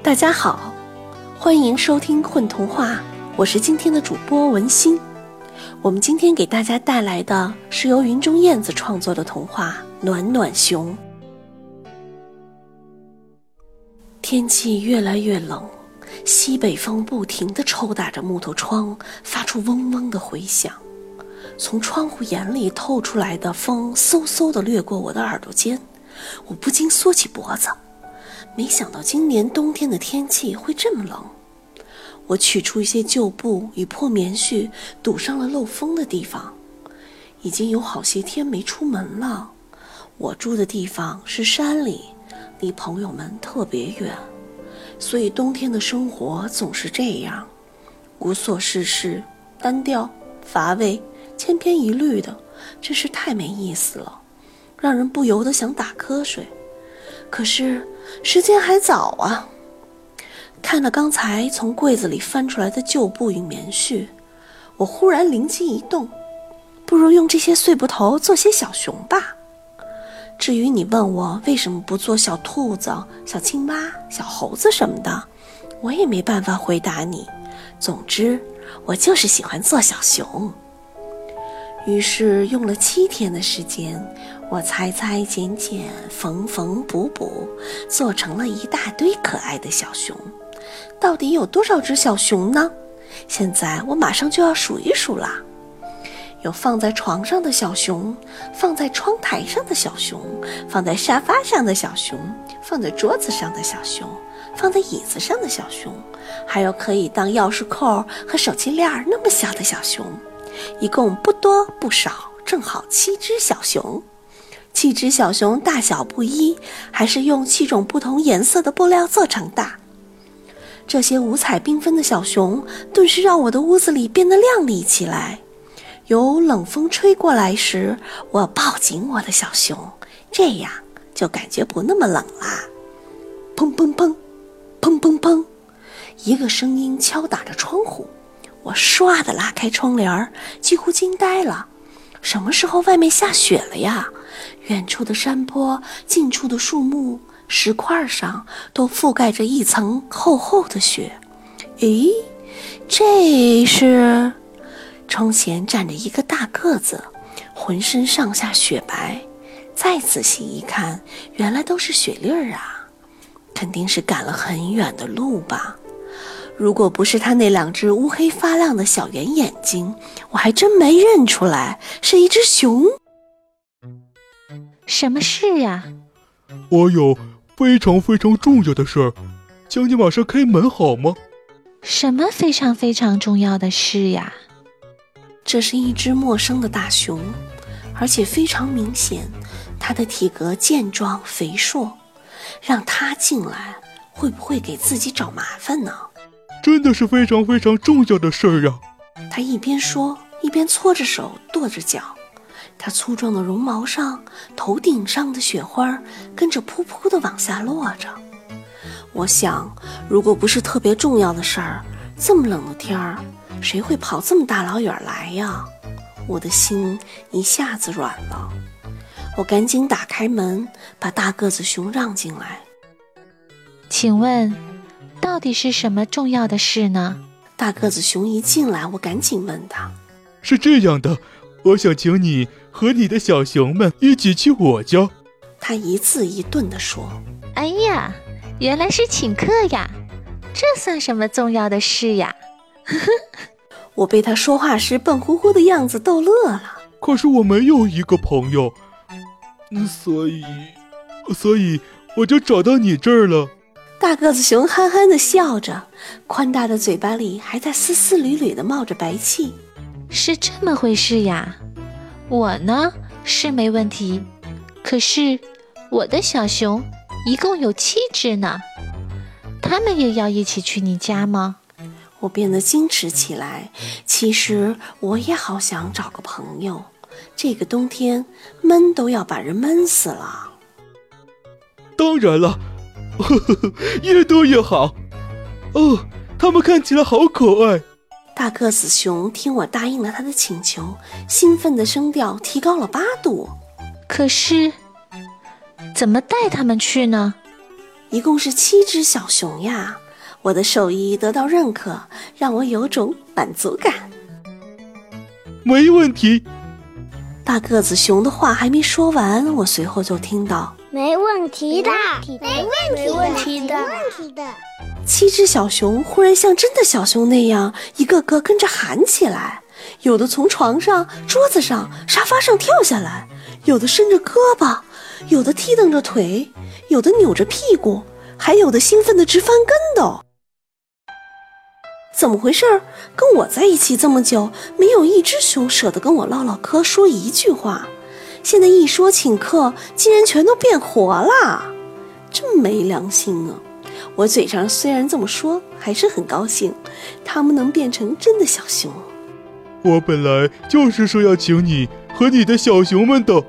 大家好，欢迎收听《混童话》，我是今天的主播文心。我们今天给大家带来的是由云中燕子创作的童话《暖暖熊》。天气越来越冷，西北风不停地抽打着木头窗，发出嗡嗡的回响。从窗户眼里透出来的风，嗖嗖地掠过我的耳朵尖，我不禁缩起脖子。没想到今年冬天的天气会这么冷。我取出一些旧布与破棉絮，堵上了漏风的地方。已经有好些天没出门了。我住的地方是山里，离朋友们特别远，所以冬天的生活总是这样，无所事事，单调、乏味、千篇一律的，真是太没意思了，让人不由得想打瞌睡。可是时间还早啊！看了刚才从柜子里翻出来的旧布与棉絮，我忽然灵机一动，不如用这些碎布头做些小熊吧。至于你问我为什么不做小兔子、小青蛙、小猴子什么的，我也没办法回答你。总之，我就是喜欢做小熊。于是用了七天的时间，我裁裁剪剪、缝缝补补，做成了一大堆可爱的小熊。到底有多少只小熊呢？现在我马上就要数一数啦。有放在床上的小熊，放在窗台上的小熊，放在沙发上的小熊，放在桌子上的小熊，放在椅子上的小熊，还有可以当钥匙扣和手机链那么小的小熊。一共不多不少，正好七只小熊。七只小熊大小不一，还是用七种不同颜色的布料做成的。这些五彩缤纷的小熊，顿时让我的屋子里变得亮丽起来。有冷风吹过来时，我抱紧我的小熊，这样就感觉不那么冷啦。砰砰砰，砰砰砰，一个声音敲打着窗户。我唰的拉开窗帘，几乎惊呆了。什么时候外面下雪了呀？远处的山坡，近处的树木、石块上都覆盖着一层厚厚的雪。咦，这是？窗前站着一个大个子，浑身上下雪白。再仔细一看，原来都是雪粒儿啊！肯定是赶了很远的路吧。如果不是他那两只乌黑发亮的小圆眼睛，我还真没认出来是一只熊。什么事呀？我有非常非常重要的事儿，请你马上开门好吗？什么非常非常重要的事呀？这是一只陌生的大熊，而且非常明显，它的体格健壮肥硕，让它进来会不会给自己找麻烦呢？真的是非常非常重要的事儿呀！他一边说，一边搓着手，跺着脚。他粗壮的绒毛上，头顶上的雪花跟着噗噗的往下落着。我想，如果不是特别重要的事儿，这么冷的天儿，谁会跑这么大老远来呀？我的心一下子软了。我赶紧打开门，把大个子熊让进来。请问。到底是什么重要的事呢？大个子熊一进来，我赶紧问他：“是这样的，我想请你和你的小熊们一起去我家。”他一字一顿地说：“哎呀，原来是请客呀！这算什么重要的事呀？”呵呵，我被他说话时笨乎乎的样子逗乐了。可是我没有一个朋友，所以，所以我就找到你这儿了。大个子熊憨憨地笑着，宽大的嘴巴里还在丝丝缕缕地冒着白气。是这么回事呀？我呢是没问题，可是我的小熊一共有七只呢，他们也要一起去你家吗？我变得矜持起来。其实我也好想找个朋友，这个冬天闷都要把人闷死了。当然了。呵呵呵，越多越好。哦，他们看起来好可爱。大个子熊听我答应了他的请求，兴奋的声调提高了八度。可是，怎么带他们去呢？一共是七只小熊呀！我的手艺得到认可，让我有种满足感。没问题。大个子熊的话还没说完，我随后就听到：“没问题的，没问题的，没问题的。”七只小熊忽然像真的小熊那样，一个个跟着喊起来，有的从床上、桌子上、沙发上跳下来，有的伸着胳膊，有的踢蹬着腿，有的扭着屁股，还有的兴奋的直翻跟斗。怎么回事？跟我在一起这么久，没有一只熊舍得跟我唠唠嗑，说一句话。现在一说请客，竟然全都变活了，真没良心啊！我嘴上虽然这么说，还是很高兴，他们能变成真的小熊。我本来就是说要请你和你的小熊们的。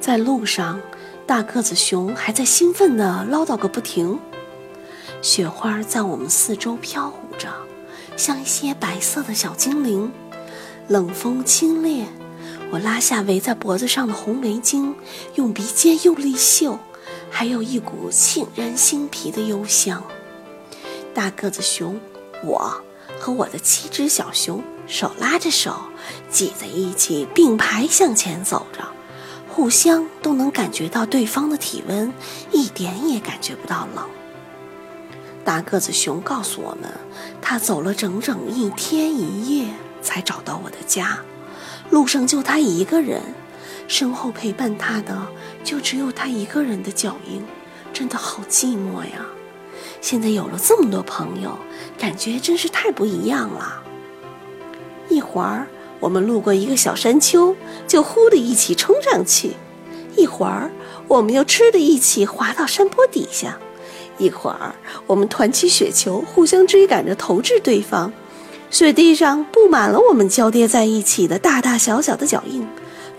在路上，大个子熊还在兴奋地唠叨个不停。雪花在我们四周飘舞着，像一些白色的小精灵。冷风清冽，我拉下围在脖子上的红围巾，用鼻尖用力嗅，还有一股沁人心脾的幽香。大个子熊，我和我的七只小熊手拉着手，挤在一起并排向前走着，互相都能感觉到对方的体温，一点也感觉不到冷。大个子熊告诉我们，他走了整整一天一夜才找到我的家，路上就他一个人，身后陪伴他的就只有他一个人的脚印，真的好寂寞呀！现在有了这么多朋友，感觉真是太不一样了。一会儿我们路过一个小山丘，就呼的一起冲上去；一会儿我们又吃的一起滑到山坡底下。一会儿，我们团起雪球，互相追赶着投掷对方。雪地上布满了我们交叠在一起的大大小小的脚印，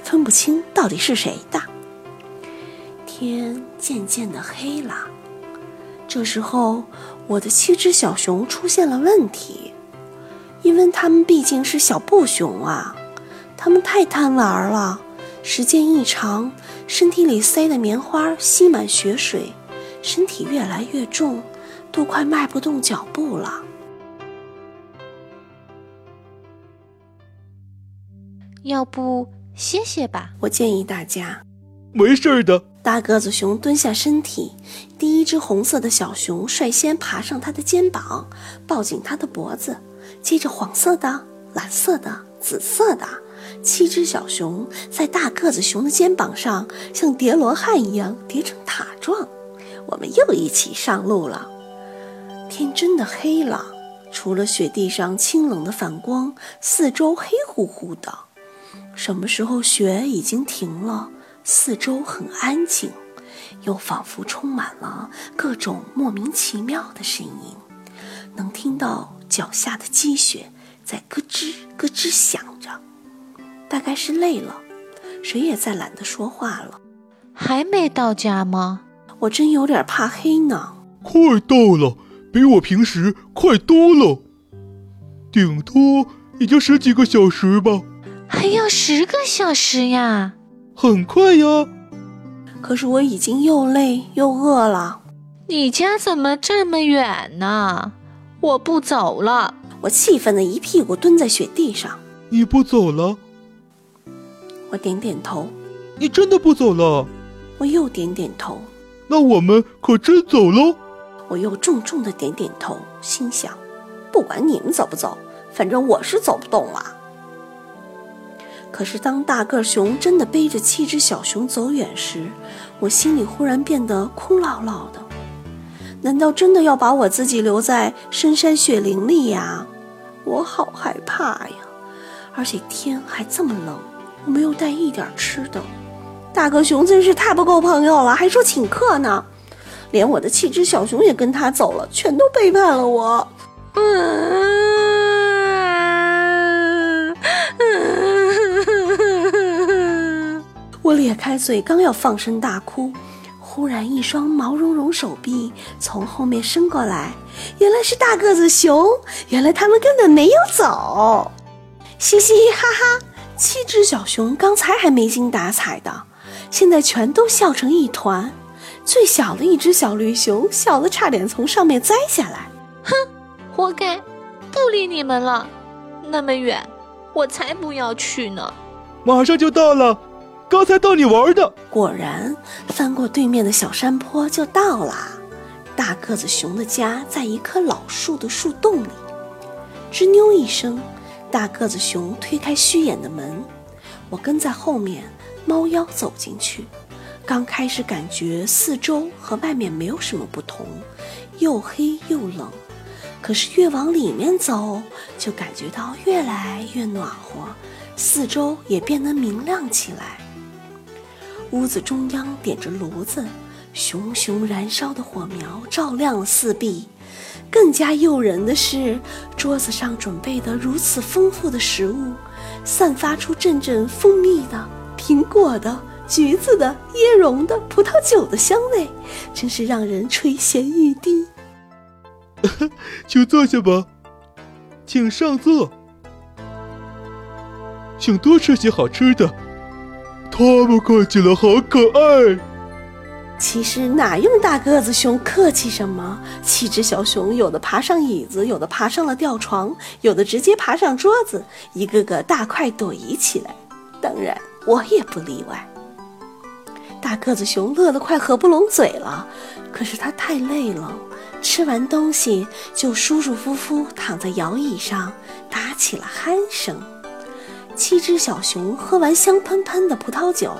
分不清到底是谁的。天渐渐的黑了，这时候，我的七只小熊出现了问题，因为它们毕竟是小布熊啊，它们太贪玩了，时间一长，身体里塞的棉花吸满雪水。身体越来越重，都快迈不动脚步了。要不歇歇吧？我建议大家。没事的。大个子熊蹲下身体，第一只红色的小熊率先爬上他的肩膀，抱紧他的脖子。接着，黄色的、蓝色的、紫色的七只小熊在大个子熊的肩膀上，像叠罗汉一样叠成塔状。我们又一起上路了。天真的黑了，除了雪地上清冷的反光，四周黑乎乎的。什么时候雪已经停了，四周很安静，又仿佛充满了各种莫名其妙的声音，能听到脚下的积雪在咯吱咯吱响着。大概是累了，谁也再懒得说话了。还没到家吗？我真有点怕黑呢。快到了，比我平时快多了，顶多也就十几个小时吧。还要十个小时呀？很快呀。可是我已经又累又饿了。你家怎么这么远呢？我不走了。我气愤的一屁股蹲在雪地上。你不走了？我点点头。你真的不走了？我又点点头。那我们可真走喽！我又重重的点点头，心想：不管你们走不走，反正我是走不动了。可是当大个熊真的背着七只小熊走远时，我心里忽然变得空落落的。难道真的要把我自己留在深山雪林里呀？我好害怕呀！而且天还这么冷，我没有带一点吃的。大个熊真是太不够朋友了，还说请客呢，连我的七只小熊也跟他走了，全都背叛了我。嗯咧开嘴，刚要放声大哭，忽然一双毛茸茸手臂从后面伸过来，原来是大个子熊，原来他们根本没有走，嘻嘻哈哈，七只小熊刚才还没精打采的。现在全都笑成一团，最小的一只小绿熊笑得差点从上面栽下来。哼，活该！不理你们了。那么远，我才不要去呢。马上就到了，刚才逗你玩的。果然，翻过对面的小山坡就到了。大个子熊的家在一棵老树的树洞里。吱扭一声，大个子熊推开虚掩的门，我跟在后面，猫腰走进去。刚开始感觉四周和外面没有什么不同，又黑又冷。可是越往里面走，就感觉到越来越暖和，四周也变得明亮起来。屋子中央点着炉子，熊熊燃烧的火苗照亮了四壁。更加诱人的是，桌子上准备的如此丰富的食物，散发出阵阵蜂蜜的、苹果的。橘子的、椰蓉的、葡萄酒的香味，真是让人垂涎欲滴。请坐下吧，请上座，请多吃些好吃的。他们看起来好可爱。其实哪用大个子熊客气什么？七只小熊有的爬上椅子，有的爬上了吊床，有的直接爬上桌子，一个个大快朵颐起来。当然，我也不例外。大个子熊乐得快合不拢嘴了，可是他太累了，吃完东西就舒舒服服躺在摇椅上，打起了鼾声。七只小熊喝完香喷喷的葡萄酒，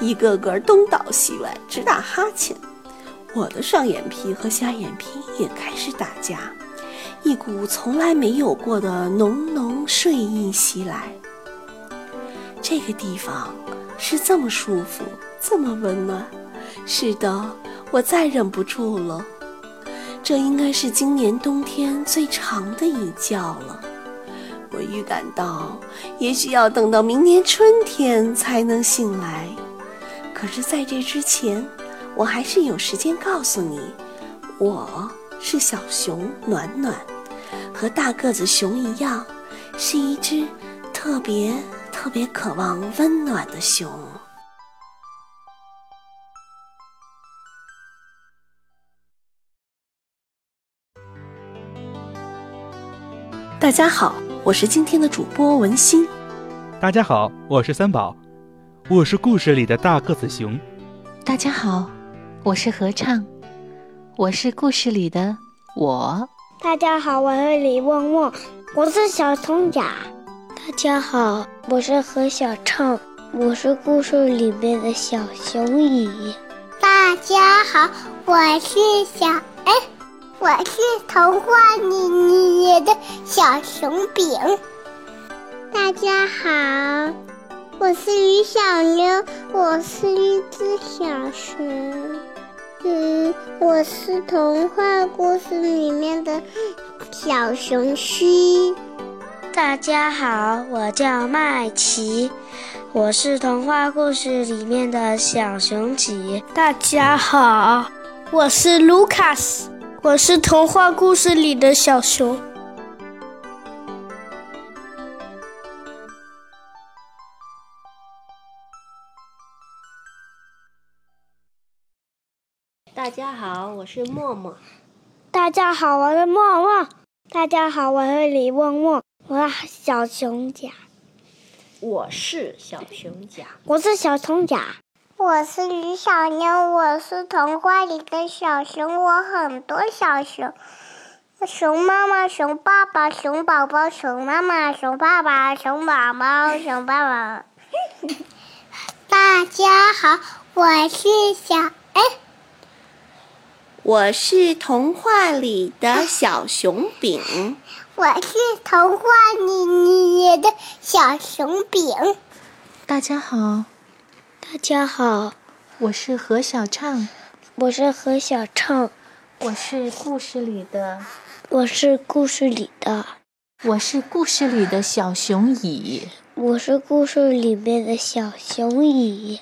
一个个东倒西歪，直打哈欠。我的上眼皮和下眼皮也开始打架，一股从来没有过的浓浓睡意袭来。这个地方是这么舒服。这么温暖，是的，我再忍不住了。这应该是今年冬天最长的一觉了。我预感到，也许要等到明年春天才能醒来。可是，在这之前，我还是有时间告诉你，我是小熊暖暖，和大个子熊一样，是一只特别特别渴望温暖的熊。大家好，我是今天的主播文心。大家好，我是三宝，我是故事里的大个子熊。大家好，我是合唱，我是故事里的我。大家好，我是李旺旺，我是小松甲。大家好，我是何小畅，我是故事里面的小熊乙。大家好，我是小哎。我是童话里面的小熊饼。大家好，我是于小妞，我是一只小熊。嗯，我是童话故事里面的小熊须。大家好，我叫麦琪，我是童话故事里面的小熊吉。大家好，我是卢卡斯。我是童话故事里的小熊。大家好，我是默默。大家好，我是默默。大家好，我是李默默。我是小熊甲。我是小熊甲。我是小熊甲。我是于小妞，我是童话里的小熊，我很多小熊，熊妈妈、熊爸爸、熊宝宝、熊妈妈、熊爸爸、熊宝宝、熊爸爸。大家好，我是小哎，我是童话里的小熊饼，我是童话里里的小熊饼。大家好。大家好，我是何小畅，我是何小畅，我是故事里的，我是故事里的，我是故事里的小熊乙，我是故事里面的小熊乙，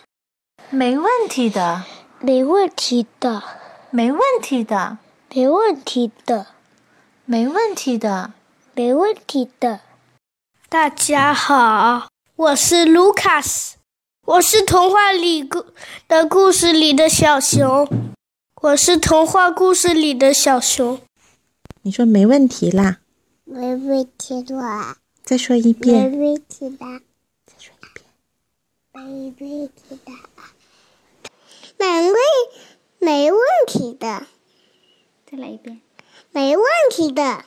没问题的，没问题的，没问题的，没问题的，没问题的，没问题的。大家好，我是卢卡斯。我是童话里故的故事里的小熊。我是童话故事里的小熊。你说没问题啦？没问题啦。再说一遍。没问题的。再说一遍。没问题的。没问，没问题的。再来一遍。没问题的。